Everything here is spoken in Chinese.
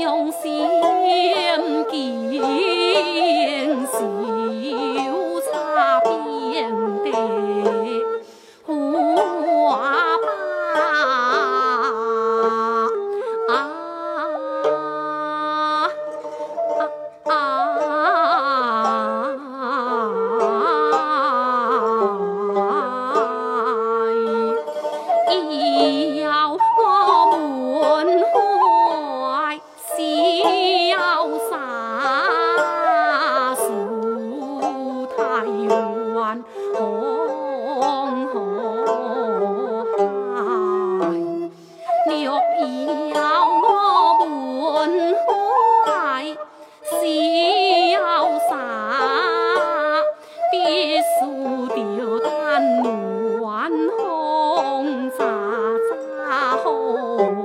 用心记。 오.